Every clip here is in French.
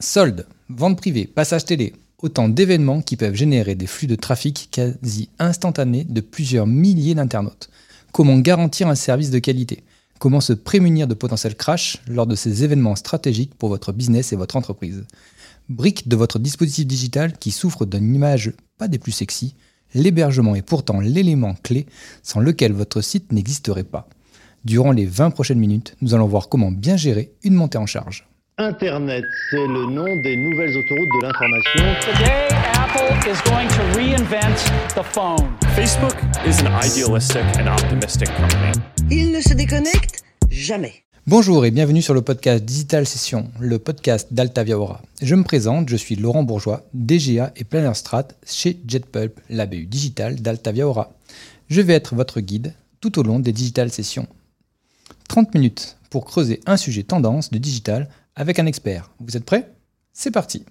Soldes, vente privée, passage télé, autant d'événements qui peuvent générer des flux de trafic quasi instantanés de plusieurs milliers d'internautes. Comment garantir un service de qualité? Comment se prémunir de potentiels crash lors de ces événements stratégiques pour votre business et votre entreprise? Brique de votre dispositif digital qui souffre d'une image pas des plus sexy, l'hébergement est pourtant l'élément clé sans lequel votre site n'existerait pas. Durant les 20 prochaines minutes, nous allons voir comment bien gérer une montée en charge. Internet, c'est le nom des nouvelles autoroutes de l'information. Today, Apple is going to reinvent the phone. Facebook is an idealistic and optimistic company. Il ne se déconnecte jamais. Bonjour et bienvenue sur le podcast Digital Session, le podcast d'Altavia Aura. Je me présente, je suis Laurent Bourgeois, DGA et Planner Strat chez JetPulp, la BU digitale d'Altavia Aura. Je vais être votre guide tout au long des Digital Sessions. 30 minutes pour creuser un sujet tendance de digital avec un expert. Vous êtes prêts? C'est parti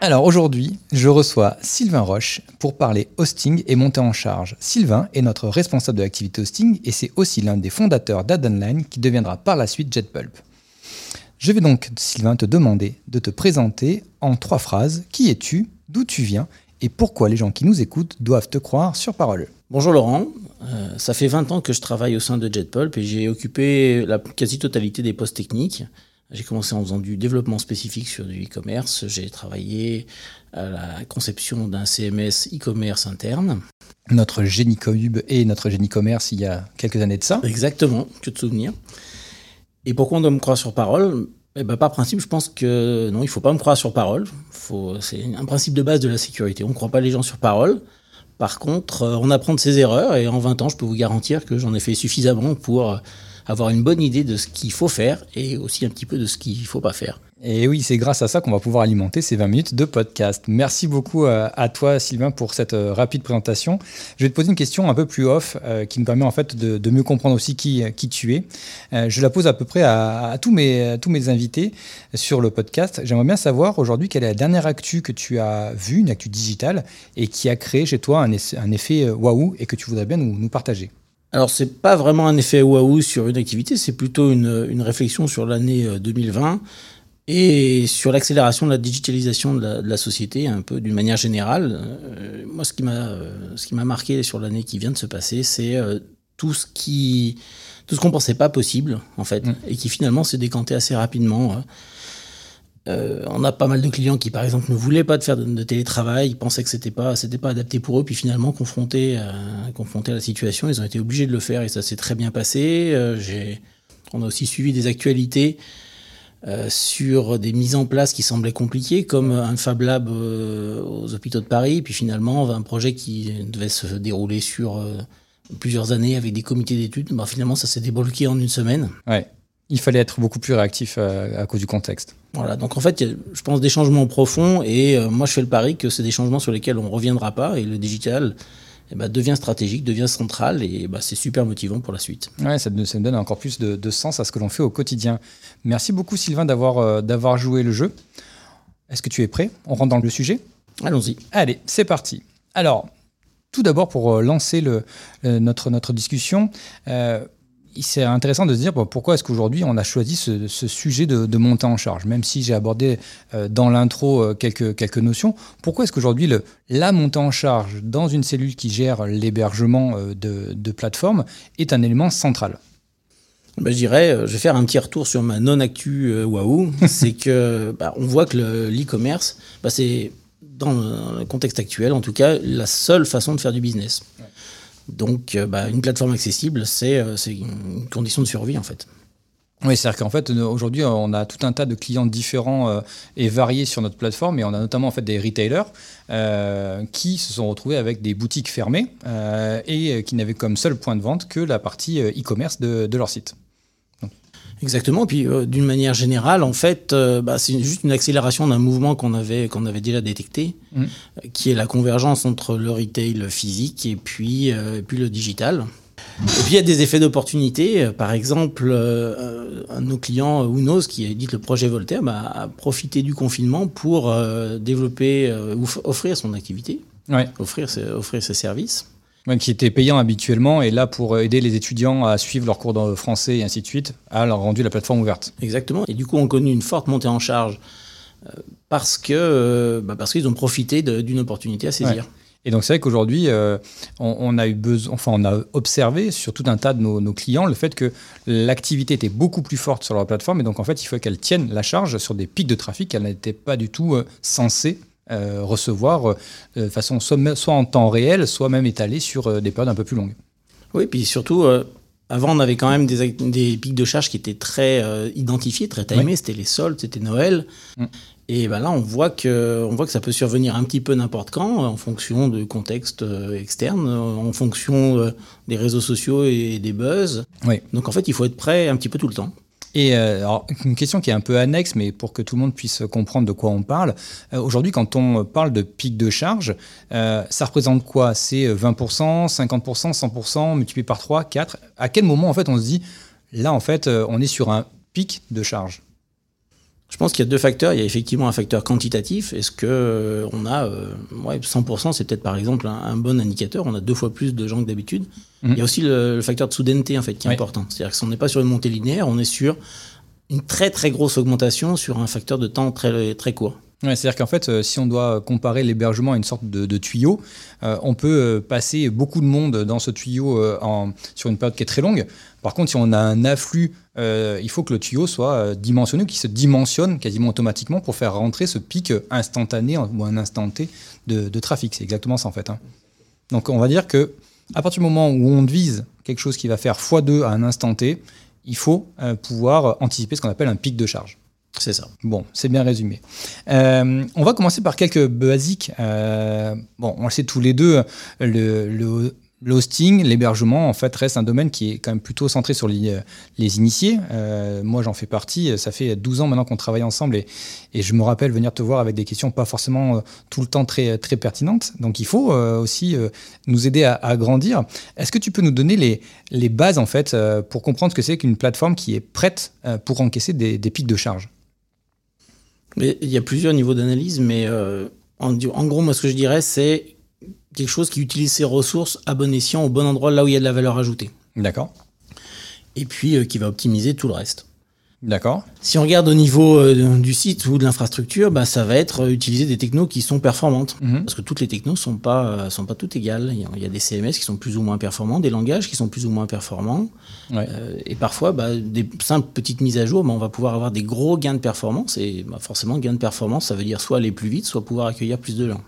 Alors aujourd'hui, je reçois Sylvain Roche pour parler hosting et montée en charge. Sylvain est notre responsable de l'activité hosting et c'est aussi l'un des fondateurs d'AdOnline qui deviendra par la suite JetPulp. Je vais donc, Sylvain, te demander de te présenter en trois phrases. Qui es-tu? D'où tu viens? Et pourquoi les gens qui nous écoutent doivent te croire sur parole? Bonjour Laurent, euh, ça fait 20 ans que je travaille au sein de JetPulp et j'ai occupé la quasi-totalité des postes techniques. J'ai commencé en faisant du développement spécifique sur du e-commerce. J'ai travaillé à la conception d'un CMS e-commerce interne. Notre génie Cube et notre génie commerce il y a quelques années de ça. Exactement, que de souvenirs. Et pourquoi on doit me croire sur parole? Eh ben, Par principe, je pense que non, il ne faut pas me croire sur parole. C'est un principe de base de la sécurité. On ne croit pas les gens sur parole. Par contre, euh, on apprend de ses erreurs et en 20 ans, je peux vous garantir que j'en ai fait suffisamment pour euh, avoir une bonne idée de ce qu'il faut faire et aussi un petit peu de ce qu'il ne faut pas faire. Et oui, c'est grâce à ça qu'on va pouvoir alimenter ces 20 minutes de podcast. Merci beaucoup euh, à toi, Sylvain, pour cette rapide présentation. Je vais te poser une question un peu plus off qui me permet en fait de, mieux comprendre aussi qui, qui tu es. je la pose à peu près à, tous, mes, tous mes invités sur le podcast. J'aimerais bien savoir aujourd'hui quelle est la dernière actu que tu as vue, une actu digitale, et qui a créé chez toi un, effet waouh et que tu voudrais bien nous partager. Alors, c'est pas vraiment un effet waouh sur une activité, c'est plutôt une, une, réflexion sur l'année 2020 et sur l'accélération de la digitalisation de la, de la, société, un peu d'une manière générale. Euh, moi, ce qui m'a ce qui m'a marqué sur l'année qui vient de se passer, c'est euh, tout ce qui tout ce qu'on pensait pas possible en fait, mmh. et qui finalement s'est décanté assez rapidement. Euh, on a pas mal de clients qui, par exemple, ne voulaient pas de faire de, télétravail, ils pensaient que c'était pas, c'était pas adapté pour eux, puis finalement confrontés, confrontés à la situation, ils ont été obligés de le faire et ça s'est très bien passé. Euh, on a aussi suivi des actualités euh, sur des mises en place qui semblaient compliquées, comme un Fab Lab aux hôpitaux de Paris, puis finalement un projet qui devait se dérouler sur plusieurs années avec des comités d'études. Bah, finalement, ça s'est débloqué en une semaine. Ouais il fallait être beaucoup plus réactif euh, à, cause du contexte. Voilà, donc en fait, je pense des changements profonds et euh, moi je fais le pari que c'est des changements sur lesquels on ne reviendra pas et le digital eh ben, devient stratégique, devient central et bah, c'est super motivant pour la suite. Ouais, ça, ça me donne encore plus de, sens à ce que l'on fait au quotidien. Merci beaucoup Sylvain d'avoir euh, d'avoir joué le jeu. Est-ce que tu es prêt? On rentre dans le sujet? Allons-y. Allez, c'est parti. Alors, tout d'abord pour lancer le, notre, notre discussion, c'est intéressant de se dire pourquoi est-ce qu'aujourd'hui on a choisi ce, sujet de, de, montée en charge, même si j'ai abordé euh, dans l'intro euh, quelques, quelques notions. Pourquoi est-ce qu'aujourd'hui la montée en charge dans une cellule qui gère l'hébergement euh, de, de plateformes est un élément central? Ben, je dirais, je vais faire un petit retour sur ma non-actu waouh. c'est que bah, on voit que l'e-commerce, bah, c'est dans le contexte actuel, en tout cas, la seule façon de faire du business. Donc, euh, bah, une plateforme accessible, euh, c'est une condition de survie en fait. Oui, c'est-à-dire qu'en fait, aujourd'hui, on a tout un tas de clients différents euh, et variés sur notre plateforme, et on a notamment en fait des retailers qui se sont retrouvés avec des boutiques fermées et qui n'avaient comme seul point de vente que la partie e-commerce de, leur site. Exactement. Puis euh, d'une manière générale, en fait, euh, bah, c'est juste une accélération d'un mouvement qu'on avait qu'on avait déjà détecté, mmh. euh, qui est la convergence entre le retail physique et puis puis le digital. Et puis il y a des effets d'opportunité. Par exemple, un de nos clients, Unos, qui édite le projet Voltaire, bah, a profité du confinement pour développer, offrir son activité, offrir, offrir ses services. Ouais, qui était payant habituellement et là pour aider les étudiants à suivre leurs cours de français et ainsi de suite, a rendu la plateforme ouverte. Exactement. Et du coup, on connu une forte montée en charge euh, parce que euh, bah, parce qu'ils ont profité d'une opportunité à saisir. Et donc c'est vrai qu'aujourd'hui, euh, on, on a eu besoin, enfin on a observé sur tout un tas de nos, nos clients le fait que l'activité était beaucoup plus forte sur leur plateforme et donc en fait il faut qu'elle tienne la charge sur des pics de trafic qu'elle n'était pas du tout euh, censée euh, recevoir euh, de façon soit, en temps réel, soit même étalée sur euh, des périodes un peu plus longues. Oui, puis surtout, avant, on avait quand même des, pics de charge qui étaient très euh, identifiés, très timés. C'était les soldes, c'était Noël. Mm. Et ben là, on voit, que, on voit que ça peut survenir un petit peu n'importe quand, en fonction de contexte euh, externe, en fonction euh, des réseaux sociaux et des buzz. Oui. Donc en fait, il faut être prêt un petit peu tout le temps. Et euh, alors, une question qui est un peu annexe, mais pour que tout le monde puisse comprendre de quoi on parle. Euh, Aujourd'hui, quand on parle de pic de charge, euh, ça représente quoi? C'est 20%, 50%, 100% multiplié par 3, 4 À quel moment, en fait, on se dit, là, en fait, on est sur un pic de charge? Je pense qu'il y a deux facteurs. Il y a effectivement un facteur quantitatif. Est-ce que euh, on a euh, ouais, 100% C'est peut-être par exemple un, un bon indicateur. On a deux fois plus de gens que d'habitude. Mhm. Il y a aussi le, le facteur de soudaineté en fait qui est important. C'est-à-dire que si on n'est pas sur une montée linéaire, on est sur une très très grosse augmentation sur un facteur de temps très très court. C'est-à-dire qu'en fait, euh, si on doit comparer l'hébergement à une sorte de, tuyau, euh, on peut euh, passer beaucoup de monde dans ce tuyau sur une période qui est très longue. Par contre, si on a un afflux, il faut que le tuyau soit dimensionné, qu'il se dimensionne quasiment automatiquement pour faire rentrer ce pic instantané ou un instant T de, trafic. C'est exactement ça en fait. hein. Donc on va dire que à partir du moment où on vise quelque chose qui va faire x2 à un instant T, il faut pouvoir anticiper ce qu'on appelle un pic de charge. C'est ça. Bon, c'est bien résumé. Euh, on va commencer par quelques basiques. Euh, bon, on le sait tous les deux, le, le- le hosting, l'hébergement, en fait, reste un domaine qui est quand même plutôt centré sur les, les initiés. Euh, moi, j'en fais partie. Ça fait 12 ans maintenant qu'on travaille ensemble et, je me rappelle venir te voir avec des questions pas forcément euh, tout le temps très, très pertinentes. Donc, il faut euh, aussi euh, nous aider à, grandir. Est-ce que tu peux nous donner les, bases, en fait, euh, pour comprendre ce que c'est qu'une plateforme qui est prête euh, pour encaisser des pics de charge? Mais il y a plusieurs niveaux d'analyse, mais euh, en, en gros, moi, ce que je dirais, c'est quelque chose qui utilise ses ressources à bon escient, au bon endroit, là où il y a de la valeur ajoutée. D'accord. Et puis, euh, qui va optimiser tout le reste. D'accord. Si on regarde au niveau euh, du site ou de l'infrastructure, bah, ça va être euh, utiliser des technos qui sont performantes. Mhm. Parce que toutes les technos sont pas, euh, sont pas toutes égales. Il y, a, il y a des CMS qui sont plus ou moins performants, des langages qui sont plus ou moins performants. Ouais. Et parfois, bah, des simples petites mises à jour, bah, on va pouvoir avoir des gros gains de performance. Et bah, forcément, gain de performance, ça veut dire soit aller plus vite, soit pouvoir accueillir plus de gens.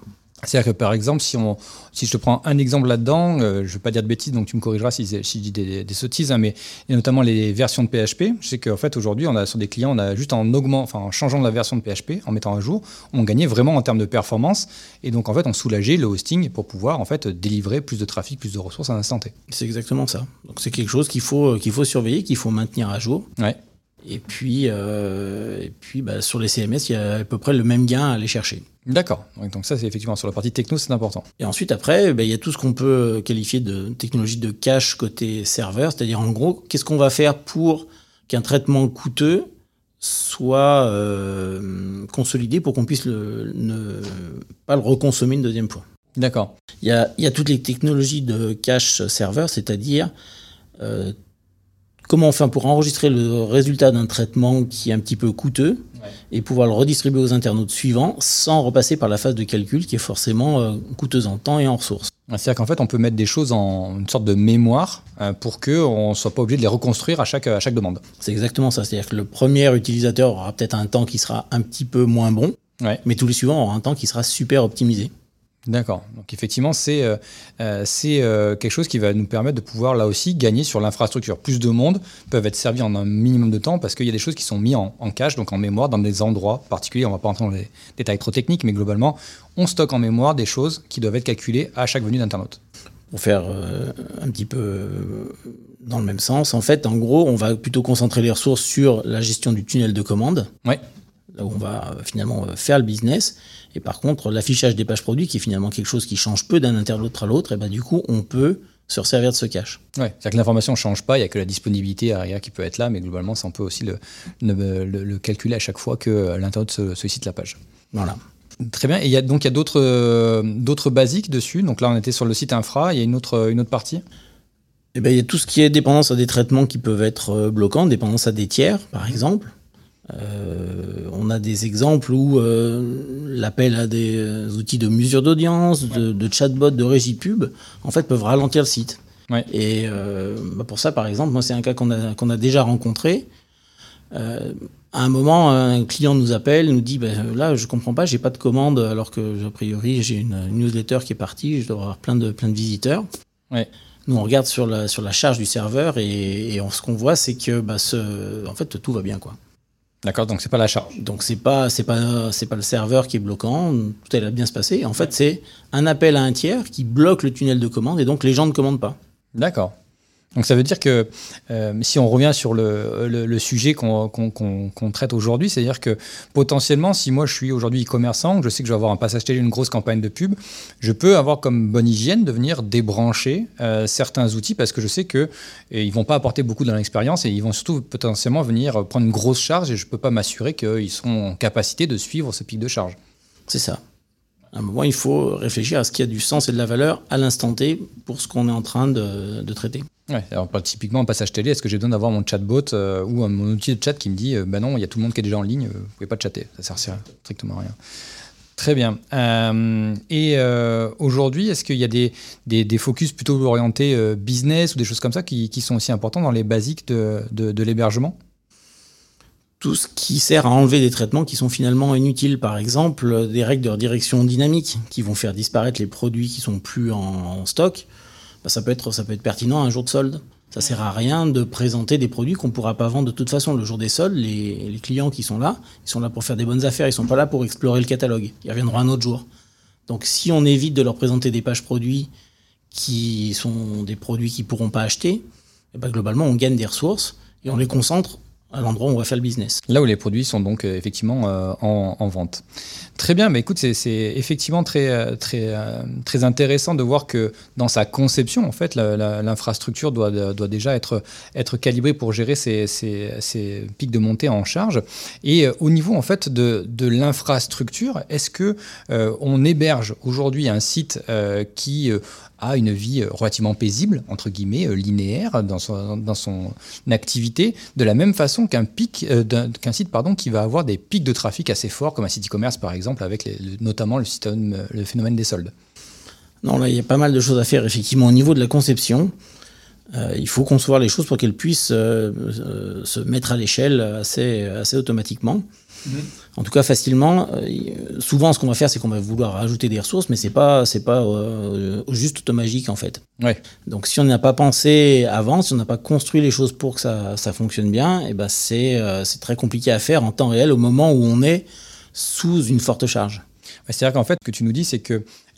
C'est-à-dire que par exemple, si, on, si je te prends un exemple là-dedans, euh, je ne vais pas dire de bêtises, donc tu me corrigeras si, si je dis des, des sottises, hein, mais et notamment les versions de PHP. Je sais qu'en fait aujourd'hui, on a sur des clients, on a juste en enfin en changeant la version de PHP, en mettant à jour, on gagnait vraiment en termes de performance, et donc en fait on soulageait le hosting pour pouvoir en fait délivrer plus de trafic, plus de ressources à un instant T. C'est exactement ça. Donc c'est quelque chose qu'il faut, qu'il faut surveiller, qu'il faut maintenir à jour. Ouais. Et puis, euh, et puis bah, sur les CMS, il y a à peu près le même gain à aller chercher. D'accord. Donc ça c'est effectivement sur la partie techno, c'est important. Et ensuite, après, ben, il y a tout ce qu'on peut qualifier de technologie de cache côté serveur, c'est-à-dire en gros, qu'est-ce qu'on va faire pour qu'un traitement coûteux soit euh, consolidé pour qu'on puisse le, ne pas le reconsommer une deuxième fois? D'accord. Il y a, il y a toutes les technologies de cache serveur, c'est-à-dire euh, comment on fait pour enregistrer le résultat d'un traitement qui est un petit peu coûteux et pouvoir le redistribuer aux internautes suivants sans repasser par la phase de calcul qui est forcément euh, coûteuse en temps et en ressources. C'est-à-dire qu'en fait, on peut mettre des choses en une sorte de mémoire euh, pour qu'on ne soit pas obligé de les reconstruire à chaque, à chaque demande. C'est exactement ça. C'est-à-dire que le premier utilisateur aura peut-être un temps qui sera un petit peu moins bon, Ouais. mais tous les suivants auront un temps qui sera super optimisé. D'accord. Donc effectivement, c'est euh, euh, euh, quelque chose qui va nous permettre de pouvoir là aussi gagner sur l'infrastructure. Plus de monde peuvent être servis en un minimum de temps parce qu'il y a des choses qui sont mises en, en cache, donc en mémoire, dans des endroits particuliers. On va pas rentrer dans les détails trop techniques, mais globalement, on stocke en mémoire des choses qui doivent être calculées à chaque venue d'internaute. Pour faire euh, un petit peu dans le même sens, en fait, en gros, on va plutôt concentrer les ressources sur la gestion du tunnel de commande, Ouais. Là où on va euh, finalement euh, faire le business. Et par contre, l'affichage des pages produits, qui est finalement quelque chose qui change peu d'un internaute à l'autre, et ben du coup, on peut se resservir de ce cache. Ouais. C'est-à-dire que l'information ne change pas, il n'y a que la disponibilité arrière qui peut être là, mais globalement, ça, on peut aussi le, le, le- le calculer à chaque fois que l'internaute se- sollicite la page. Voilà. Très bien. Et il y a, donc il y a d'autres euh, d'autres basiques dessus. Donc là, on était sur le site infra. Il y a une autre, une autre partie? Eh ben, il y a tout ce qui est dépendance à des traitements qui peuvent être euh, bloquants, dépendance à des tiers, par exemple. Euh, on a des exemples où euh, l'appel à des euh, outils de mesure d'audience, de, de chatbot, de régie pub, en fait, peuvent ralentir le site. Ouais. Et euh, bah, pour ça, par exemple, moi, c'est un cas qu'on a, qu'on a déjà rencontré. À un moment, un client nous appelle, nous dit ben, là, je comprends pas, j'ai pas de commande, alors que a priori j'ai une, une newsletter qui est partie, je dois avoir plein de plein de visiteurs. Ouais. Nous, on regarde sur la sur la charge du serveur et, et on- ce qu'on voit, c'est que bah, ce, en fait, tout va bien quoi. D'accord, donc c'est pas la charge. Donc c'est pas c'est pas c'est pas le serveur qui est bloquant, tout a bien se passer. En fait, c'est un appel à un tiers qui bloque le tunnel de commande et donc les gens ne commandent pas. D'accord. Donc ça veut dire que euh, si on revient sur le, sujet qu'on traite aujourd'hui, c'est-à-dire que potentiellement, si moi je suis aujourd'hui e-commerçant, je sais que je vais avoir un passage télé, une grosse campagne de pub, je peux avoir comme bonne hygiène de venir débrancher euh, certains outils parce que je sais que et ils vont pas apporter beaucoup dans l'expérience et ils vont surtout potentiellement venir prendre une grosse charge et je peux pas m'assurer qu'ils seront en capacité de suivre ce pic de charge. C'est ça. À un moment, il faut réfléchir à ce qui a du sens et de la valeur à l'instant T pour ce qu'on est en train de traiter. Ouais, alors typiquement un passage télé, est-ce que j'ai besoin d'avoir mon chatbot euh, ou mon outil de chat qui me dit euh, bah non, il y a tout le monde qui est déjà en ligne, euh, vous pouvez pas chatter, ça sert à strictement à rien. Très bien. Euh, et euh, aujourd'hui, est-ce qu'il y a des, des, des focus plutôt orientés euh, business ou des choses comme ça qui, qui sont aussi importants dans les basiques de, de, de l'hébergement? Tout ce qui sert à enlever des traitements qui sont finalement inutiles, par exemple des règles de redirection dynamique qui vont faire disparaître les produits qui sont plus en, en stock, bah, ça, peut être, pertinent un jour de solde. Ça sert à rien de présenter des produits qu'on pourra pas vendre de toute façon. Le jour des soldes, les, clients qui sont là, ils sont là pour faire des bonnes affaires, ils sont pas là pour explorer le catalogue. Ils reviendront un autre jour. Donc si on évite de leur présenter des pages produits qui sont des produits qu'ils pourront pas acheter, eh ben, globalement on gagne des ressources et on les concentre à l'endroit où on va faire le business. Là où les produits sont donc euh, effectivement euh, en, en vente. Très bien, mais écoute, c'est- effectivement très, euh, très, très intéressant de voir que dans sa conception, en fait, l'infrastructure doit, doit déjà être, être calibrée pour gérer ces, ces, pics de montée en charge. Et au niveau en fait de, de l'infrastructure, est-ce que on héberge aujourd'hui un site qui a une vie relativement paisible, entre guillemets, linéaire dans son, dans son activité, de la même façon qu'un pic, euh, qu'un site pardon, qui va avoir des pics de trafic assez forts, comme un site e-commerce par exemple, avec notamment le, euh, le phénomène des soldes. Non, là, il y a pas mal de choses à faire, effectivement, au niveau de la conception. Euh, il faut concevoir les choses pour qu'elles puissent se mettre à l'échelle assez, assez automatiquement. En tout cas, facilement. Euh, souvent, ce qu'on va faire, c'est qu'on va vouloir rajouter des ressources, mais c'est pas, c'est pas euh, juste automagique, en fait. Ouais. Donc, si on n'a pas pensé avant, si on n'a pas construit les choses pour que ça, ça fonctionne bien, et ben c'est, euh, c'est très compliqué à faire en temps réel au moment où on est sous une forte charge. C'est-à-dire qu'en fait, ce que tu nous dis, c'est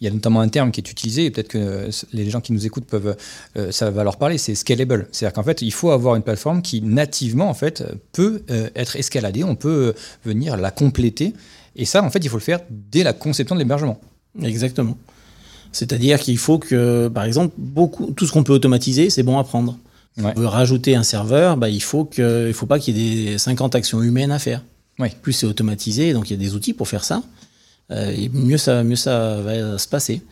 qu'il y a notamment un terme qui est utilisé, et peut-être que euh, les gens qui nous écoutent peuvent, euh, ça va leur parler, c'est scalable. C'est-à-dire qu'en fait, il faut avoir une plateforme qui nativement, en fait, peut euh, être escaladée, on peut venir la compléter. Et ça, en fait, il faut le faire dès la conception de l'hébergement. Exactement. C'est-à-dire qu'il faut que, par exemple, beaucoup, tout ce qu'on peut automatiser, c'est bon à prendre. Si Ouais. on veut rajouter un serveur, bah, il faut que, il faut pas qu'il y ait des 50 actions humaines à faire. Ouais. Plus c'est automatisé, donc il y a des outils pour faire ça, et mieux ça, mieux ça va se passer.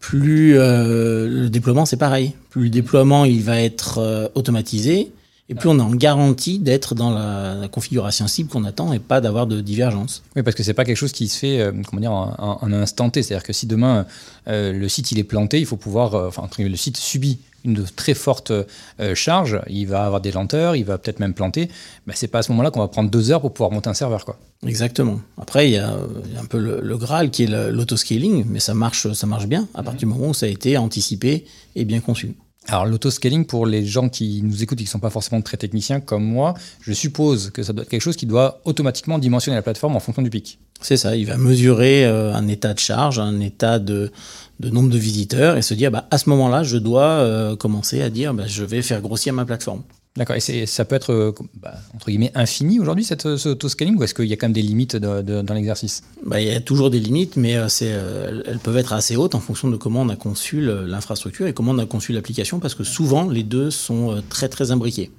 Plus euh, le déploiement, c'est pareil. Plus le déploiement il va être euh, automatisé, et plus on est en garantie d'être dans la, configuration cible qu'on attend et pas d'avoir de divergence. Oui, parce que c'est pas quelque chose qui se fait, euh, comment dire, en, en- instant T. C'est-à-dire que si demain euh, le site il est planté, il faut pouvoir, euh, enfin, le site subit une très forte euh, charge, il va avoir des lenteurs, il va peut-être même planter. Ben, c'est pas à ce moment-là qu'on va prendre deux heures pour pouvoir monter un serveur, quoi. Exactement. Après, il y a, il y a un peu le, le Graal qui est l'autoscaling, mais ça marche, ça marche bien à partir du moment où ça a été anticipé et bien conçu. Alors l'autoscaling, pour les gens qui nous écoutent et qui ne sont pas forcément très techniciens comme moi, je suppose que ça doit être quelque chose qui doit automatiquement dimensionner la plateforme en fonction du pic. C'est ça, il va mesurer euh, un état de charge, un état de, de nombre de visiteurs et se dire, bah, à ce moment-là, je dois euh, commencer à dire, bah, je vais faire grossir ma plateforme. D'accord. Et ça peut être, euh, bah, entre guillemets, infini aujourd'hui, cette, ce autoscaling, ou est-ce qu'il y a quand même des limites de- de- dans l'exercice? Bah, il y a toujours des limites, mais euh, euh, elles- peuvent être assez hautes en fonction de comment on a conçu l'infrastructure et comment on a conçu l'application, parce que souvent, les deux sont euh, très, très imbriqués.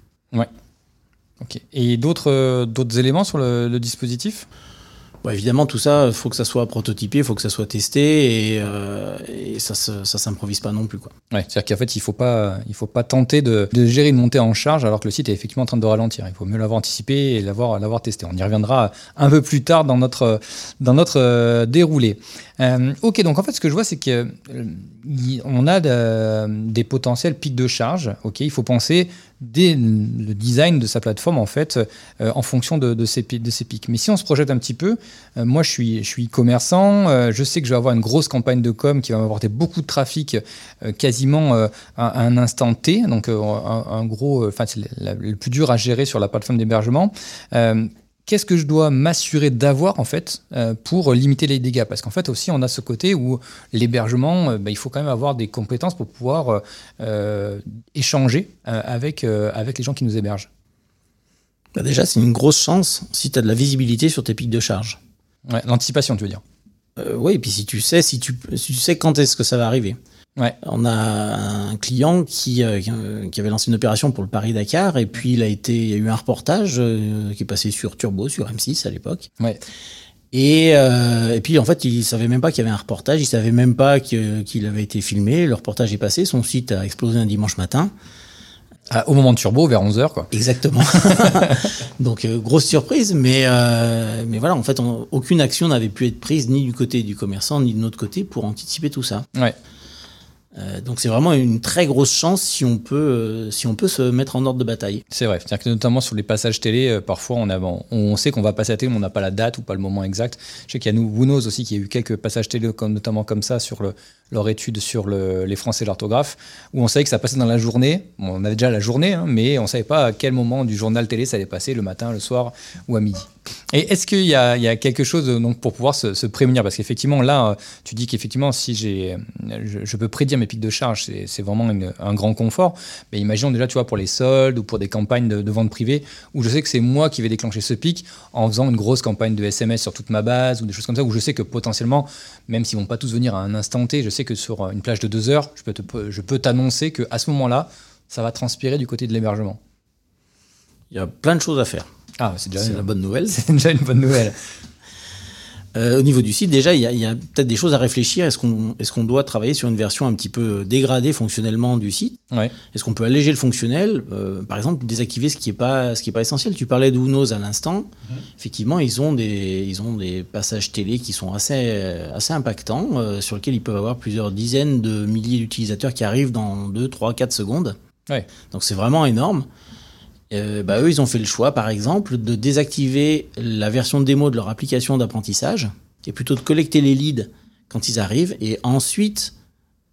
Ok. Et d'autres euh, d'autres éléments sur le, le dispositif? Bon, évidemment, tout ça, il faut que ça soit prototypé, il faut que ça soit testé et, euh, ça ne s'improvise pas non plus. Ouais, c'est-à-dire qu'en fait, il ne faut, pas, faut pas tenter de, gérer une montée en charge alors que le site est effectivement en train de ralentir. Il faut mieux l'avoir anticipé et l'avoir, testé. On y reviendra un peu plus tard dans notre, dans notre euh, déroulé. Euh, ok, donc en fait, ce que je vois, c'est qu'on euh, a de, des potentiels pics de charge. Ok, il faut penser dès le design de sa plateforme en fait euh, en fonction de, ces pics. Mais si on se projette un petit peu, euh, moi je suis, je suis commerçant, euh, je sais que je vais avoir une grosse campagne de com qui va m'apporter beaucoup de trafic quasiment à, un instant T, donc un, un, gros, enfin c'est le plus dur à gérer sur la plateforme d'hébergement qu'est-ce que je dois m'assurer d'avoir en fait euh, pour limiter les dégâts? Parce qu'en fait aussi on a ce côté où l'hébergement, euh, bah, il faut quand même avoir des compétences pour pouvoir euh, échanger avec, avec les gens qui nous hébergent. Bah, déjà c'est une grosse chance si tu as de la visibilité sur tes pics de charge. Ouais, L'anticipation tu veux dire Oui, et puis si tu sais, si tu, si tu sais quand est-ce que ça va arriver. Ouais. On a un client qui, euh, qui, avait lancé une opération pour le Paris-Dakar et puis il a, été, il y a eu un reportage euh, qui est passé sur Turbo, sur M6 à l'époque. Ouais. Et, euh, et, puis en fait, il savait même pas qu'il y avait un reportage, il savait même pas qu'il avait été filmé. Le reportage est passé, son site a explosé un dimanche matin. Ah, au moment de Turbo, vers 11h, quoi. Exactement. Donc, euh, grosse surprise, mais, euh, mais voilà, en fait, on, aucune action n'avait pu être prise ni du côté du commerçant, ni de notre côté pour anticiper tout ça. Ouais. Euh, donc c'est vraiment une très grosse chance si on peut, euh, si on peut se mettre en ordre de bataille. C'est vrai, c'est-à-dire que notamment sur les passages télé, euh, parfois on, a, on sait qu'on va passer à télé, mais on n'a pas la date ou pas le moment exact. Je sais qu'il y a nous, Woonos aussi, qui a eu quelques passages télé, notamment comme ça, sur le, leur étude sur le, les français et l'orthographe, où on savait que ça passait dans la journée. on avait déjà la journée, hein, mais on ne savait pas à quel moment du journal télé ça allait passer, le matin, le soir ou à midi. Et est-ce qu'il y, a, quelque chose donc, pour pouvoir se, prémunir? Parce qu'effectivement, là, tu dis qu'effectivement, si je, peux prédire mes pics de charge, c'est vraiment une, un grand confort. Mais imaginons déjà, tu vois, pour les soldes ou pour des campagnes de, de vente privée, où je sais que c'est moi qui vais déclencher ce pic en faisant une grosse campagne de SMS sur toute ma base ou des choses comme ça, où je sais que potentiellement, même s'ils vont pas tous venir à un instant T, je sais que sur une plage de deux heures, je peux, te, je peux t'annoncer qu'à ce moment-là, ça va transpirer du côté de l'hébergement. Il y a plein de choses à faire. Ah, c'est déjà une, la bonne nouvelle. C'est déjà une bonne nouvelle. Euh, au niveau du site, déjà, il y a, a peut-être des choses à réfléchir. Est-ce qu'on est qu'on doit travailler sur une version un petit peu dégradée fonctionnellement du site? Ouais. Est-ce qu'on peut alléger le fonctionnel? Euh, Par exemple, désactiver ce qui n'est pas, ce qui est pas essentiel. Tu parlais de Unos à l'instant. Mmh. Effectivement, ils ont, des, ils ont des passages télé qui sont assez, assez impactants, euh, sur lesquels ils peuvent avoir plusieurs dizaines de milliers d'utilisateurs qui arrivent dans 2, 3, 4 secondes. Ouais. Donc c'est vraiment énorme. Euh, bah, eux, ils ont fait le choix, par exemple, de désactiver la version démo de leur application d'apprentissage, et plutôt de collecter les leads quand ils arrivent, et ensuite,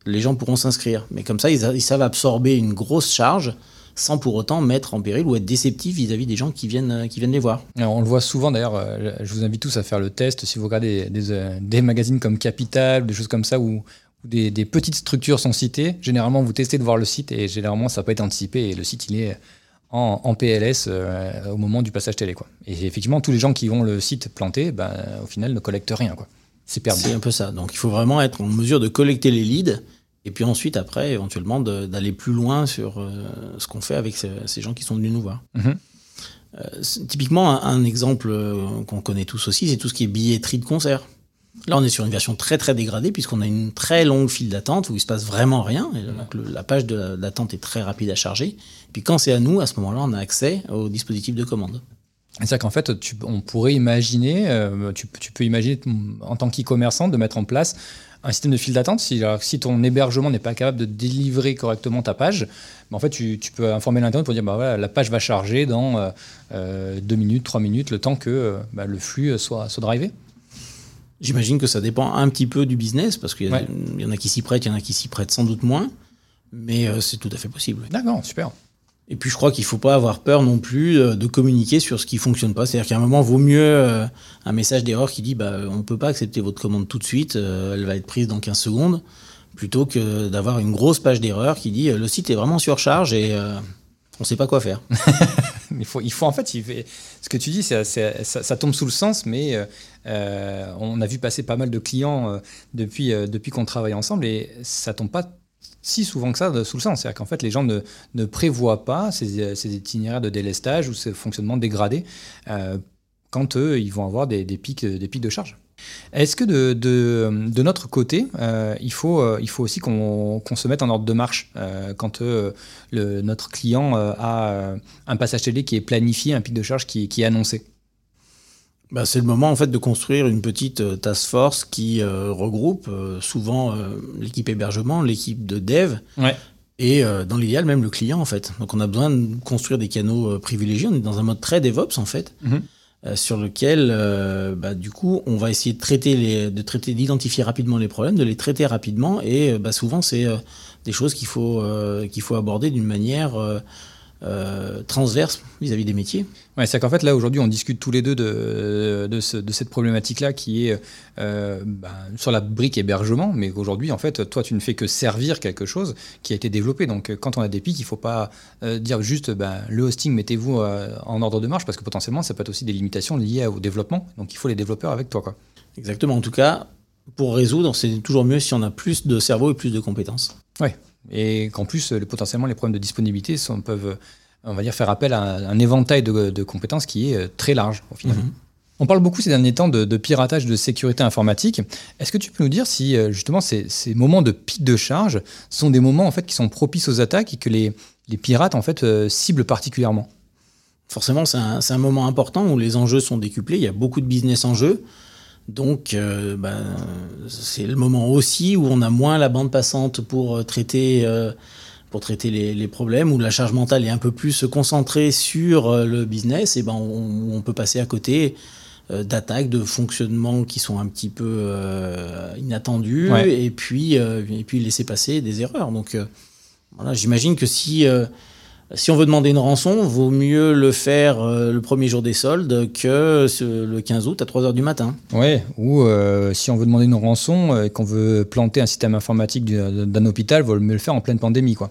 les gens pourront s'inscrire. Mais comme ça, ils, savent absorber une grosse charge sans pour autant mettre en péril ou être déceptif vis-à-vis des gens qui viennent, qui viennent les voir. Alors, on le voit souvent d'ailleurs, euh, je vous invite tous à faire le test. Si vous regardez des, magazines comme Capital, des choses comme ça, où, où des, des, petites structures sont citées, généralement vous testez de voir le site et généralement ça peut être anticipé et le site il est en, en PLS euh, au moment du passage télé. Quoi. Et effectivement, tous les gens qui ont le site planté, ben, au final, ne collectent rien. Quoi. C'est perdu. C'est un peu ça. Donc il faut vraiment être en mesure de collecter les leads et puis ensuite, après, éventuellement, d'aller plus loin sur euh, ce qu'on fait avec ces, ces, gens qui sont venus nous voir. -hmm. euh, typiquement, un, un exemple qu'on connaît tous aussi, c'est tout ce qui est billetterie de concert. Là, on est sur une version très très dégradée puisqu'on a une très longue file d'attente où il se passe vraiment rien. Et donc le, la page d'attente est très rapide à charger. Puis quand c'est à nous, à ce moment-là, on a accès au dispositif de commande. C'est-à-dire qu'en fait, tu, on pourrait imaginer, euh, tu, tu, peux imaginer en tant qu'e-commerçant de mettre en place un système de file d'attente. Si, si, ton hébergement n'est pas capable de délivrer correctement ta page, bah en fait, tu, tu peux informer l'internet pour dire bah voilà, la page va charger dans euh, euh, deux minutes, trois minutes, le temps que bah, le flux soit, soit drivé. J'imagine que ça dépend un petit peu du business, parce qu'il y, ouais. y, en a qui s'y prêtent, il y en a qui s'y prêtent sans doute moins, mais euh, c'est tout à fait possible. D'accord, super. Et puis je crois qu'il ne faut pas avoir peur non plus euh, de communiquer sur ce qui ne fonctionne pas. C'est-à-dire qu'à un moment, vaut mieux euh, un message d'erreur qui dit bah, on ne peut pas accepter votre commande tout de suite, euh, elle va être prise dans 15 secondes, plutôt que d'avoir une grosse page d'erreur qui dit le site est vraiment surcharge et on ne sait pas quoi faire. il, faut, il faut en fait, ce que tu dis, ça, ça, tombe sous le sens, mais euh, on a vu passer pas mal de clients euh, depuis, euh, depuis qu'on travaille ensemble et ça tombe pas si souvent que ça sous le sens. C'est-à-dire qu'en fait, les gens ne, prévoient pas ces, ces, itinéraires de délestage ou ce fonctionnement dégradé. quand eux, ils vont avoir des, des pics, des pics de charge. Est-ce que de, de, de, notre côté, euh, il, faut, euh, il faut aussi qu'on se mette en ordre de marche euh, quand le, notre client a un passage télé qui est planifié, un pic de charge qui, qui est annoncé? Bah, c'est le moment en fait de construire une petite task force qui regroupe souvent l'équipe hébergement, l'équipe de dev Ouais. et euh, dans l'idéal même le client en fait. Donc on a besoin de construire des canaux euh, privilégiés. On est dans un mode très DevOps en fait, Mhm. Euh, sur lequel euh, bah, du coup on va essayer de traiter les, de traiter, d'identifier rapidement les problèmes, de les traiter rapidement. Et euh, bah, souvent c'est euh, des choses qu'il faut euh, qu'il faut aborder d'une manière euh, transverse vis-à-vis des métiers. Ouais, c'est qu'en fait, là, aujourd'hui, on discute tous les deux de, de, ce- de cette problématique-là qui est euh, ben, sur la brique hébergement, mais aujourd'hui, en fait, toi, tu ne fais que servir quelque chose qui a été développé. Donc, euh, quand on a des pics, il ne faut pas euh, dire juste ben, le hosting, mettez-vous euh, en ordre de marche, parce que potentiellement, ça peut être aussi des limitations liées au développement. Donc, il faut les développeurs avec toi. Quoi. Exactement. En tout cas, pour résoudre, c'est toujours mieux si on a plus de cerveau et plus de compétences. Et qu'en plus, le- potentiellement, les problèmes de disponibilité sont, peuvent, on va dire, faire appel à un, un éventail de, de compétences qui est euh, très large, au final. Mhm. On parle beaucoup ces derniers temps de, de piratage, de sécurité informatique. Est-ce que tu peux nous dire si euh, justement ces, ces moments de pic de charge sont des moments en fait qui sont propices aux attaques et que les, les pirates en fait euh, ciblent particulièrement? Forcément, c'est un, c'est un moment important où les enjeux sont décuplés. Il y a beaucoup de business en jeu. Donc, euh, ben, c'est le moment aussi où on a moins la bande passante pour euh, traiter, euh, pour traiter les, les problèmes, où la charge mentale est un peu plus concentrée sur le business. Et ben, on, on peut passer à côté d'attaques, de fonctionnements qui sont un petit peu euh, inattendus, Ouais. et puis et puis laisser passer des erreurs. Donc, voilà, j'imagine que si si on veut demander une rançon, vaut mieux le faire euh, le premier jour des soldes que le 15 août à 3 heures du matin. Ouais, ou euh, si on veut demander une rançon euh, et qu'on veut planter un système informatique du- d'un hôpital, vaut mieux le faire en pleine pandémie. quoi.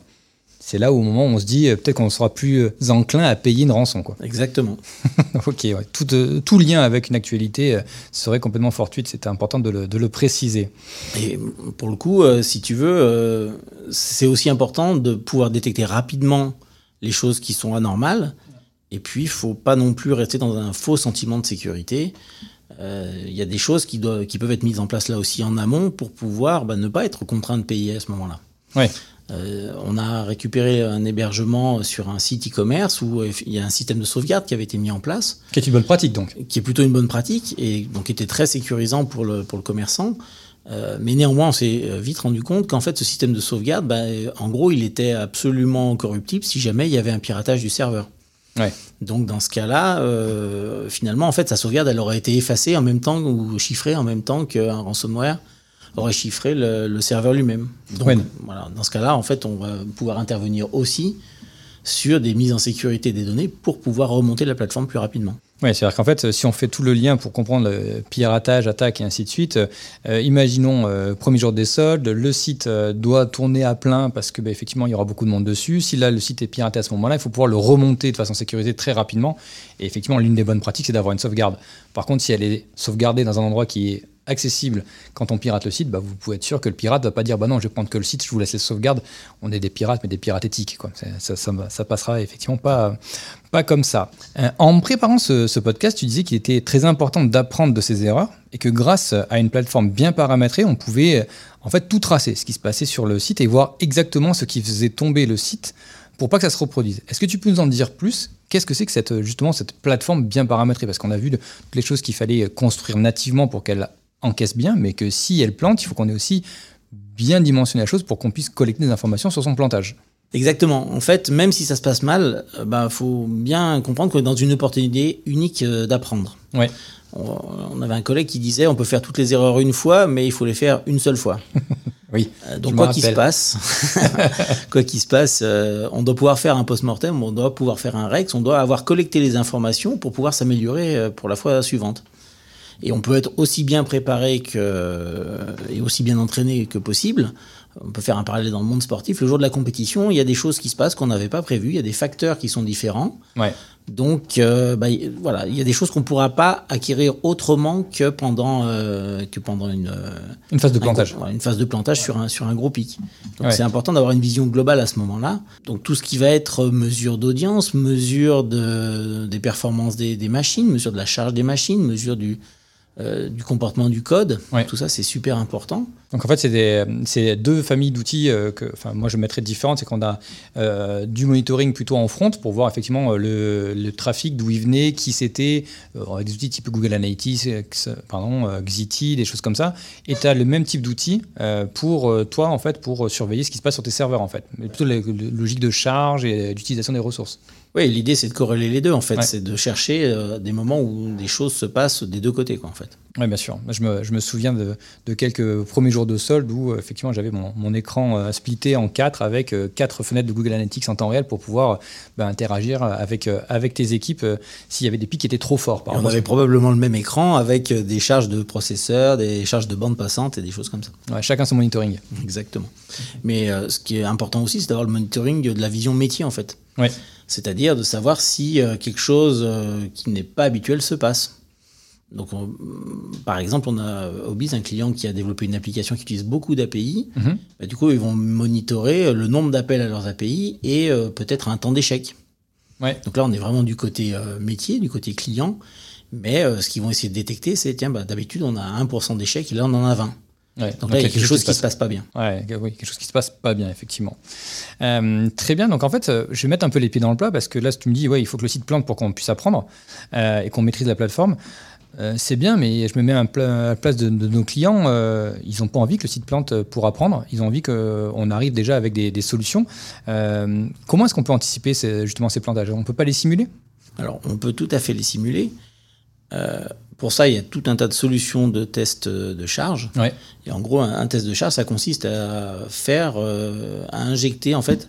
C'est là où, au moment où on se dit peut-être qu'on sera plus enclin à payer une rançon. Quoi. Exactement. ok, ouais. tout, euh, tout lien avec une actualité euh, serait complètement fortuite, c'était important de le, de le préciser. Et pour le coup, si tu veux, c'est aussi important de pouvoir détecter rapidement les choses qui sont anormales. Et puis, il faut pas non plus rester dans un faux sentiment de sécurité. Euh, Il y a des choses qui, doivent, qui peuvent être mises en place là aussi en amont pour pouvoir bah, ne pas être contraint de payer à ce moment-là. Ouais. Euh, on a récupéré un hébergement sur un site e-commerce où euh, il y a un système de sauvegarde qui avait été mis en place, Qui est une bonne pratique donc. qui est plutôt une bonne pratique et donc était très sécurisant pour le, pour le commerçant. Euh, mais néanmoins, on s'est euh, vite rendu compte qu'en fait, ce système de sauvegarde, bah, euh, en gros, il était absolument corruptible si jamais il y avait un piratage du serveur. Ouais. Donc, dans ce cas-là, euh, finalement, en fait, sa sauvegarde, elle aurait été effacée en même temps ou chiffrée en même temps qu'un ransomware aurait chiffré le, le serveur lui-même. Donc, Ouais. voilà, dans ce cas-là, en fait, on va pouvoir intervenir aussi sur des mises en sécurité des données pour pouvoir remonter la plateforme plus rapidement. Ouais, c'est-à-dire qu'en fait, si on fait tout le lien pour comprendre le piratage, attaque et ainsi de suite, euh, imaginons euh, premier jour des soldes, le site euh, doit tourner à plein parce que bah, effectivement il y aura beaucoup de monde dessus. Si là le site est piraté à ce moment-là, il faut pouvoir le remonter de façon sécurisée très rapidement. Et effectivement, l'une des bonnes pratiques, c'est d'avoir une sauvegarde. Par contre, si elle est sauvegardée dans un endroit qui est accessible quand on pirate le site, bah, vous pouvez être sûr que le pirate va pas dire bah non, je vais prendre que le site, je vous laisse les sauvegardes. On est des pirates, mais des pirates éthiques. Quoi. Ça, ça, ça passera effectivement pas, pas comme ça. Euh, en préparant ce, podcast, tu disais qu'il était très important d'apprendre de ses erreurs et que grâce à une plateforme bien paramétrée, on pouvait euh, en fait tout tracer, ce qui se passait sur le site et voir exactement ce qui faisait tomber le site pour pas que ça se reproduise. Est-ce que tu peux nous en dire plus? Qu'est-ce que c'est que cette, justement cette plateforme bien paramétrée? Parce qu'on a vu toutes les choses qu'il fallait construire nativement pour qu'elle encaisse bien, mais que si elle plante, il faut qu'on ait aussi bien dimensionné la chose pour qu'on puisse collecter des informations sur son plantage. Exactement. En fait, même si ça se passe mal, il bah, faut bien comprendre qu'on est dans une opportunité unique euh, d'apprendre. Ouais. On, on avait un collègue qui disait on peut faire toutes les erreurs une fois, mais il faut les faire une seule fois. Oui. Euh, donc quoi qu'il se passe, quoi qu'il se passe, euh, on doit pouvoir faire un post-mortem, on doit pouvoir faire un rex, on doit avoir collecté les informations pour pouvoir s'améliorer euh, pour la fois suivante. Et on peut être aussi bien préparé que, et aussi bien entraîné que possible on peut faire un parallèle dans le monde sportif. Le jour de la compétition, il y a des choses qui se passent qu'on n'avait pas prévues. Il y a des facteurs qui sont différents. Ouais. Donc, euh, bah, voilà, il y a des choses qu'on ne pourra pas acquérir autrement que pendant, euh, que pendant une, euh, Une phase de plantage. une phase de plantage sur un, sur un gros pic. Donc, Ouais. c'est important d'avoir une vision globale à ce moment-là. Donc, tout ce qui va être mesure d'audience, mesure de, des performances des, des machines, mesure de la charge des machines, mesure du, euh, du comportement du code, tout ça, c'est super important. Donc en fait, c'est deux familles d'outils euh, que, enfin, moi je mettrais différentes. C'est qu'on a euh, du monitoring plutôt en front pour voir effectivement euh, le, le trafic, d'où il venait, qui c'était, euh, avec des outils type Google Analytics, pardon, Xity, des choses comme ça. Et tu as le même type d'outils euh, pour toi en fait pour surveiller ce qui se passe sur tes serveurs en fait, mais plutôt la, la logique de charge et d'utilisation des ressources. Oui, l'idée, c'est de corréler les deux, en fait. Ouais. C'est de chercher euh, des moments où des choses se passent des deux côtés, quoi, en fait. Oui, bien sûr. Je me, je me souviens de, de quelques premiers jours de solde où euh, effectivement j'avais mon, mon écran euh, splitté en quatre avec euh, quatre fenêtres de Google Analytics en temps réel pour pouvoir euh, bah, interagir avec, avec tes équipes s'il y avait des pics qui étaient trop forts. Par on avait probablement le même écran avec des charges de processeurs, des charges de bande passante et des choses comme ça. Ouais, chacun son monitoring. Exactement. Mais ce qui est important aussi, c'est d'avoir le monitoring de la vision métier, en fait. Ouais. C'est-à-dire de savoir si quelque chose qui n'est pas habituel se passe. Donc, on- par exemple, on a Obis, un client qui a développé une application qui utilise beaucoup d'API. Mhm. Bah, du coup, ils vont monitorer le nombre d'appels à leurs API et euh, peut-être un temps d'échec. Ouais. Donc là, on est vraiment du côté euh, métier, du côté client. Mais euh, ce qu'ils vont essayer de détecter, c'est tiens, bah, d'habitude, on a 1% d'échec et là, on en a 20. Ouais. Donc, là, il y a quelque chose qui se se passe pas bien. Ouais, oui, quelque chose qui se passe pas bien, effectivement. Euh, très bien, donc en fait, euh, je vais mettre un peu les pieds dans le plat parce que là, si tu me dis, ouais, il faut que le site plante pour qu'on puisse apprendre euh, et qu'on maîtrise la plateforme, euh, c'est bien, mais je me mets à la place de, de nos clients, euh, ils n'ont pas envie que le site plante pour apprendre, ils ont envie qu'on arrive déjà avec des, des solutions. Euh, comment est-ce qu'on peut anticiper ces- justement ces plantages? On ne peut pas les simuler? Alors, on peut tout à fait les simuler. Euh, pour ça, il y a tout un tas de solutions de tests euh, de charge. Ouais. Et en gros, un, un test de charge, ça consiste à faire, euh, à injecter en fait euh,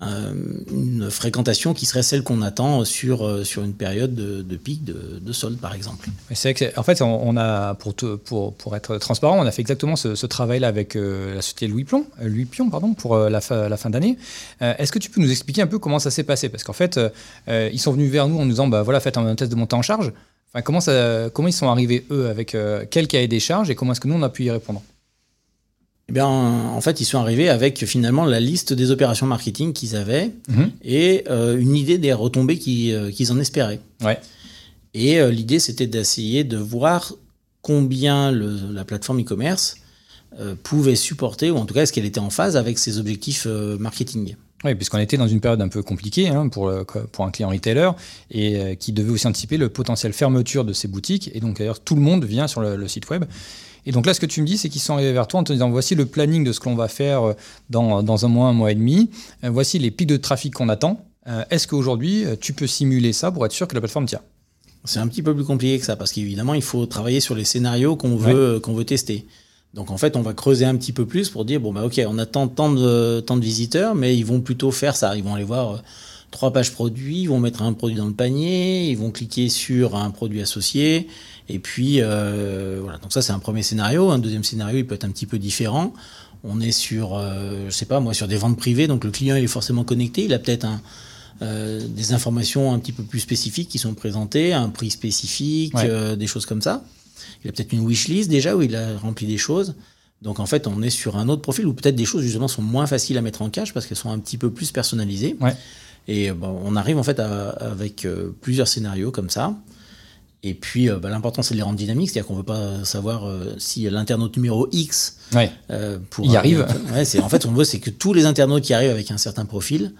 une fréquentation qui serait celle qu'on attend sur, euh, sur une période de, pic de, de solde, par exemple. C'est vrai que en fait, on, a pour, être transparent, on a fait exactement ce, travail-là avec euh, la société Louis euh, Louis Pion pardon, pour euh, la, fin, d'année. Euh, Est-ce que tu peux nous expliquer un peu comment ça s'est passé? Parce qu'en fait, euh, euh, ils sont venus vers nous en nous disant, bah voilà, faites un, test de montée en charge. Enfin, comment, ça, comment ils sont arrivés eux avec euh, quel cahier des charges et comment est-ce que nous on a pu y répondre? Eh bien, en fait, ils sont arrivés avec finalement la liste des opérations marketing qu'ils avaient Mhm. et euh, une idée des retombées euh, qu'ils en espéraient. Ouais. Et euh, l'idée, c'était d'essayer de voir combien le- la plateforme e-commerce pouvait supporter, ou en tout cas, est-ce qu'elle était en phase avec ses objectifs marketing. Oui, puisqu'on était dans une période un peu compliquée hein, pour, le- pour un client retailer et euh, qui devait aussi anticiper le potentiel fermeture de ses boutiques. Et donc, d'ailleurs, tout le monde vient sur le, le site web. Et donc là, ce que tu me dis, c'est qu'ils sont arrivés vers toi en te disant voici le planning de ce que l'on va faire euh, dans, dans un mois, un mois et demi. Euh, voici les pics de trafic qu'on attend. Euh, Est-ce qu'aujourd'hui, tu peux simuler ça pour être sûr que la plateforme tient? C'est un petit peu plus compliqué que ça, parce qu'évidemment, il faut travailler sur les scénarios qu'on veut, qu'on veut tester. Donc en fait, on va creuser un petit peu plus pour dire, bon, bah ok, on attend tant de, tant de visiteurs, mais ils vont plutôt faire ça. Ils vont aller voir euh, trois pages produits, ils vont mettre un produit dans le panier, ils vont cliquer sur un produit associé, et puis euh, voilà. Donc ça, c'est un premier scénario. Un deuxième scénario, il peut être un petit peu différent. On est sur, euh, je sais pas moi, sur des ventes privées, donc le client il est forcément connecté, il a peut-être un, euh, des informations un petit peu plus spécifiques qui sont présentées, un prix spécifique, Ouais. euh, des choses comme ça. Il a peut-être une wishlist déjà où il a rempli des choses. Donc en fait, on est sur un autre profil où peut-être des choses justement sont moins faciles à mettre en cache parce qu'elles sont un petit peu plus personnalisées. Ouais. Et euh, on arrive en fait à- avec euh, plusieurs scénarios comme ça. Et puis euh, bah, l'important c'est de les rendre dynamiques, c'est-à-dire qu'on ne veut pas savoir euh, si l'internaute numéro X Ouais. pour Il y arrive. Ouais, c'est en fait on veut c'est que tous les internautes qui arrivent avec un certain profil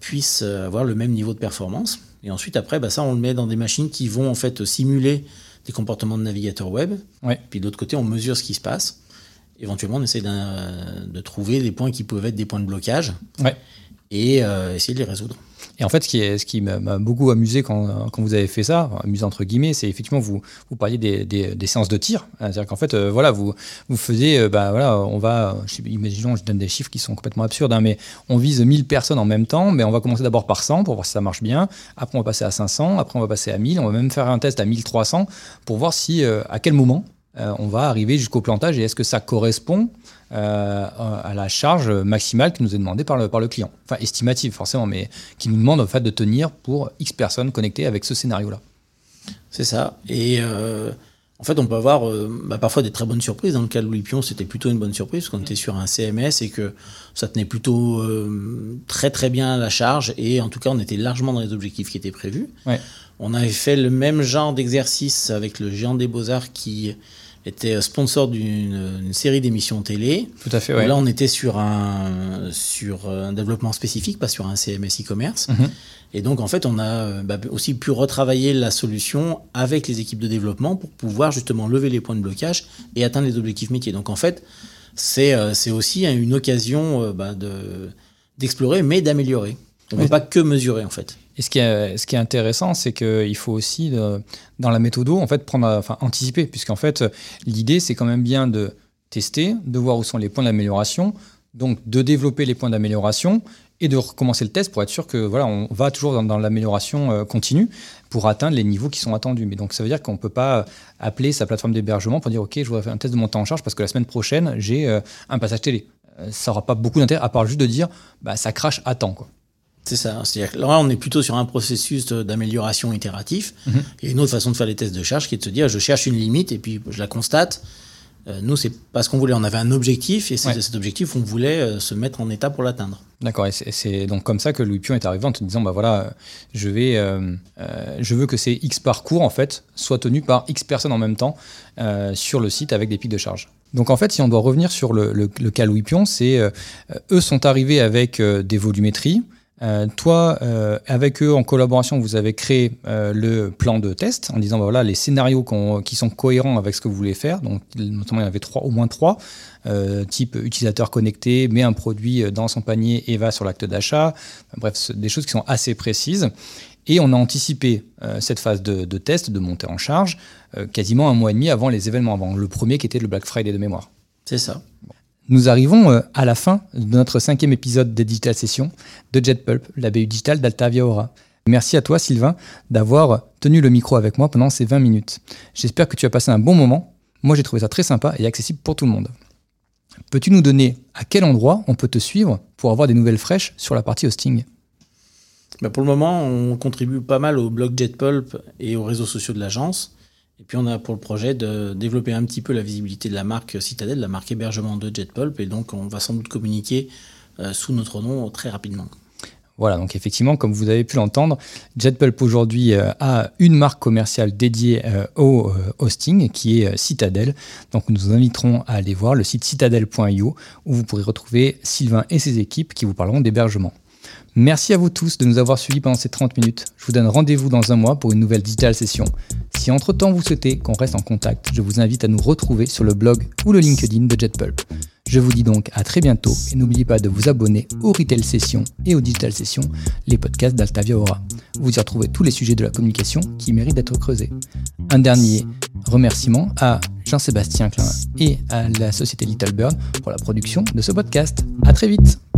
puissent avoir le même niveau de performance. Et ensuite après bah, ça on le met dans des machines qui vont en fait simuler des comportements de navigateur web. Ouais. Puis de l'autre côté on mesure ce qui se passe. Éventuellement on essaie de trouver des points qui peuvent être des points de blocage Ouais. et euh, essayer de les résoudre. Et en fait, ce qui, m'a beaucoup amusé quand, vous avez fait ça, enfin, amusé entre guillemets, c'est effectivement vous, vous parliez des, séances de tir. C'est-à-dire qu'en fait, euh, voilà, vous, faisiez, euh, bah, on va, imaginons, je donne des chiffres qui sont complètement absurdes, hein, mais on vise 1000 personnes en même temps, mais on va commencer d'abord par 100 pour voir si ça marche bien. Après, on va passer à 500, après, on va passer à 1000, on va même faire un test à 1300 pour voir si, euh, à quel moment on va arriver jusqu'au plantage et est-ce que ça correspond euh, à la charge maximale qui nous est demandée par le, par le client Enfin, estimative forcément, mais qui nous demande en fait de tenir pour X personnes connectées avec ce scénario-là. C'est ça. Et euh, en fait, on peut avoir euh, bah, parfois des très bonnes surprises. Dans le cas de Louis Pion, c'était plutôt une bonne surprise parce qu'on était sur un CMS et que ça tenait plutôt très très bien à la charge. Et en tout cas, on était largement dans les objectifs qui étaient prévus. Ouais. On avait fait le même genre d'exercice avec le géant des beaux-arts qui était sponsor d'une une série d'émissions télé. Tout à fait, ouais. Là, on était sur un, sur un développement spécifique, pas sur un CMS e-commerce. Mhm. Et donc, en fait, on a euh, bah, aussi pu retravailler la solution avec les équipes de développement pour pouvoir justement lever les points de blocage et atteindre les objectifs métiers. Donc, en fait, c'est euh, aussi une occasion euh, bah, de- d'explorer, mais d'améliorer. On ne Oui. peut pas que mesurer, en fait. Et ce qui est, intéressant, c'est qu'il faut aussi, euh, dans la méthode, en fait, prendre, enfin, anticiper, puisqu'en fait, l'idée, c'est quand même bien de tester, de voir où sont les points d'amélioration, donc de développer les points d'amélioration et de recommencer le test pour être sûr que voilà, on va toujours dans, l'amélioration euh, continue pour atteindre les niveaux qui sont attendus. Mais donc ça veut dire qu'on ne peut pas appeler sa plateforme d'hébergement pour dire ok, je voudrais faire un test de montée en charge parce que la semaine prochaine j'ai euh, un passage télé. Euh, Ça n'aura pas beaucoup d'intérêt à part juste de dire bah, ça crache à temps. Quoi. C'est ça. C'est-à-dire que là, on est plutôt sur un processus d'amélioration itératif. Mhm. Et une autre façon de faire les tests de charge qui est de se dire, je cherche une limite et puis je la constate. Euh, nous, c'est pas ce qu'on voulait. On avait un objectif et c'est Ouais. cet objectif, on voulait euh, se mettre en état pour l'atteindre. D'accord, et c'est- donc comme ça que Louis Pion est arrivé en te disant bah voilà, je vais, euh, euh, je veux que ces X parcours en fait soient tenus par X personnes en même temps sur le site avec des pics de charge. Donc en fait, si on doit revenir sur le, le- le cas Louis Pion, c'est eux sont arrivés avec des volumétries. Euh, toi, euh, avec eux en collaboration, vous avez créé euh, le plan de test en disant bah, voilà les scénarios qui sont cohérents avec ce que vous voulez faire. Donc notamment il y en avait trois, au moins trois type utilisateur connecté, met un produit dans son panier et va sur l'acte d'achat. Bref, des choses qui sont assez précises. Et on a anticipé cette phase de, de test, de montée en charge, quasiment un mois et demi avant les événements, avant le premier qui était le Black Friday de mémoire. C'est ça. Nous arrivons euh, à la fin de notre cinquième épisode des Digital Sessions de JetPulp, la BU digitale d'Altavia Aura. Merci à toi, Sylvain, d'avoir tenu le micro avec moi pendant ces 20 minutes. J'espère que tu as passé un bon moment. Moi, j'ai trouvé ça très sympa et accessible pour tout le monde. Peux-tu nous donner à quel endroit on peut te suivre pour avoir des nouvelles fraîches sur la partie hosting? Bah, pour le moment, on contribue pas mal au blog JetPulp et aux réseaux sociaux de l'agence. Et puis, on a pour le projet de développer un petit peu la visibilité de la marque Citadel, la marque hébergement de JetPulp. Et donc, on va sans doute communiquer euh, sous notre nom très rapidement. Voilà, donc effectivement, comme vous avez pu l'entendre, JetPulp aujourd'hui euh, a une marque commerciale dédiée euh, au hosting qui est Citadel. Donc nous vous inviterons à aller voir le site citadel.io où vous pourrez retrouver Sylvain et ses équipes qui vous parleront d'hébergement. Merci à vous tous de nous avoir suivis pendant ces 30 minutes. Je vous donne rendez-vous dans un mois pour une nouvelle Digital Session. Si entre-temps vous souhaitez qu'on reste en contact, je vous invite à nous retrouver sur le blog ou le LinkedIn de JetPulp. Je vous dis donc à très bientôt et n'oubliez pas de vous abonner aux Retail Sessions et aux Digital Sessions, les podcasts d'Altavia Aura. Vous y retrouvez tous les sujets de la communication qui méritent d'être creusés. Un dernier remerciement à Jean-Sébastien Klein et à la société Little Bird pour la production de ce podcast. À très vite!